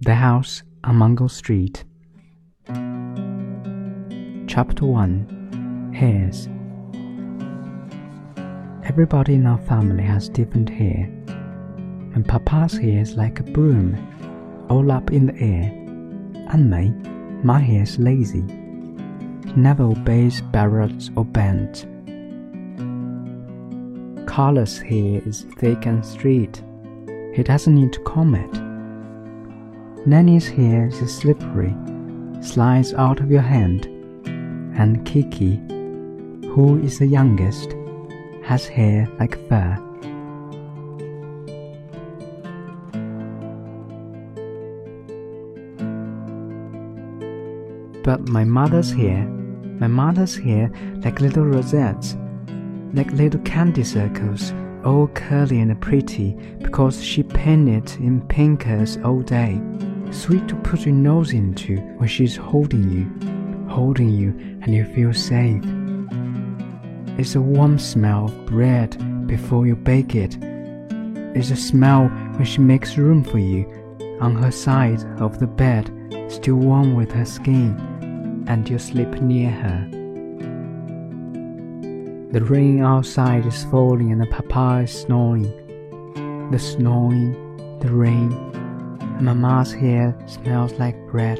The House on Mango Street. Chapter 1 Hairs. Everybody in our family has different hair. And Papa's hair is like a broom, all up in the air. And me, my hair is lazy. Never obeys barrels or bends. Carlos' hair is thick and straight. He doesn't need to comb it. Nenny's hair is slippery, slides out of your hand, and Kiki, who is the youngest, has hair like fur. But my mother's hair, my mother's hair like little rosettes, like little candy circles, all curly and pretty because she painted in pinkers all day. Sweet to put your nose into when she's holding you, holding you, and you feel safe. It's a warm smell of bread before you bake it. It's a smell when she makes room for you on her side of the bed, still warm with her skin, and you sleep near her. The rain outside is falling and the papa is snoring. The snoring, the rain, Mama's hair smells like bread.